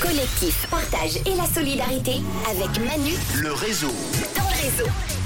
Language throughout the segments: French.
Collectif, partage et la solidarité avec Manu Le réseau.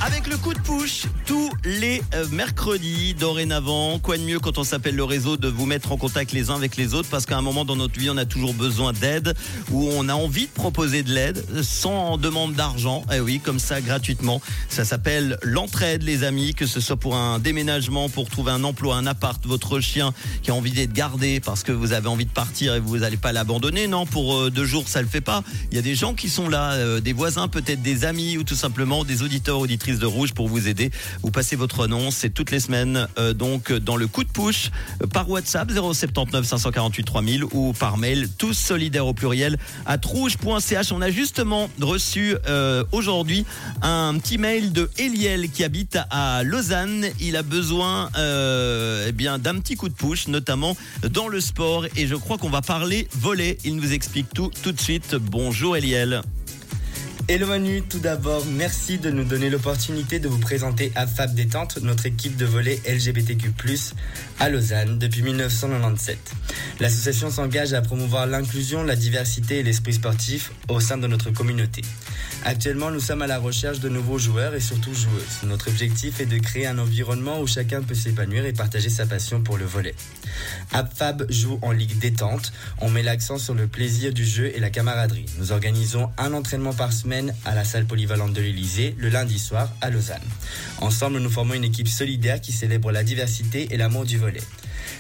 Avec le coup de push, tous les euh, mercredis, dorénavant, quoi de mieux quand on s'appelle le réseau de vous mettre en contact les uns avec les autres? Parce qu'à un moment dans notre vie, on a toujours besoin d'aide ou on a envie de proposer de l'aide sans demande d'argent. Eh oui, comme ça, gratuitement. Ça s'appelle l'entraide, les amis, que ce soit pour un déménagement, pour trouver un emploi, un appart, votre chien qui a envie d'être gardé parce que vous avez envie de partir et vous n'allez pas l'abandonner. Non, pour euh, deux jours, ça le fait pas. Il y a des gens qui sont là, euh, des voisins, peut-être des amis ou tout simplement des auditeurs, auditrices de Rouge pour vous aider. Vous passez votre annonce, c'est toutes les semaines, euh, donc dans le coup de push euh, par WhatsApp 079 548 3000 ou par mail tous solidaires au pluriel à rouge.ch. On a justement reçu euh, aujourd'hui un petit mail de Eliel qui habite à Lausanne. Il a besoin eh bien d'un petit coup de push, notamment dans le sport. Et je crois qu'on va parler volet. Il nous explique tout tout de suite. Bonjour Eliel. Hello Manu, tout d'abord, merci de nous donner l'opportunité de vous présenter AFAB Détente, notre équipe de volley LGBTQ+, à Lausanne depuis 1997. L'association s'engage à promouvoir l'inclusion, la diversité et l'esprit sportif au sein de notre communauté. Actuellement, nous sommes à la recherche de nouveaux joueurs et surtout joueuses. Notre objectif est de créer un environnement où chacun peut s'épanouir et partager sa passion pour le volley. AFAB joue en ligue détente. On met l'accent sur le plaisir du jeu et la camaraderie. Nous organisons un entraînement par semaine à la salle polyvalente de l'Elysée le lundi soir à Lausanne. Ensemble, nous formons une équipe solidaire qui célèbre la diversité et l'amour du volet.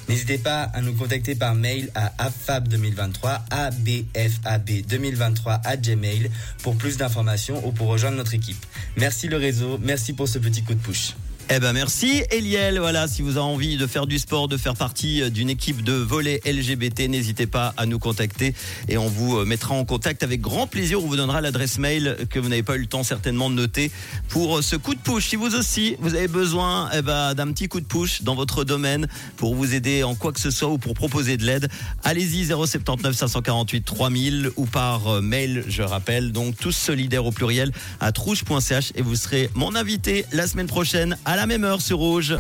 N'hésitez pas à nous contacter par mail à affab2023 abfab2023 à gmail pour plus d'informations ou pour rejoindre notre équipe. Merci le réseau, merci pour ce petit coup de push. Eh ben merci Eliel. Voilà, si vous avez envie de faire du sport, de faire partie euh, d'une équipe de volley LGBT, n'hésitez pas à nous contacter et on vous euh, mettra en contact avec grand plaisir. On vous donnera l'adresse mail que vous n'avez pas eu le temps certainement de noter pour euh, ce coup de push. Si vous aussi vous avez besoin eh ben, d'un petit coup de push dans votre domaine pour vous aider en quoi que ce soit ou pour proposer de l'aide, allez-y 079 548 3000 ou par mail, je rappelle. Donc tous solidaires au pluriel à trouche.ch et vous serez mon invité la semaine prochaine à la même heure sur Rouge.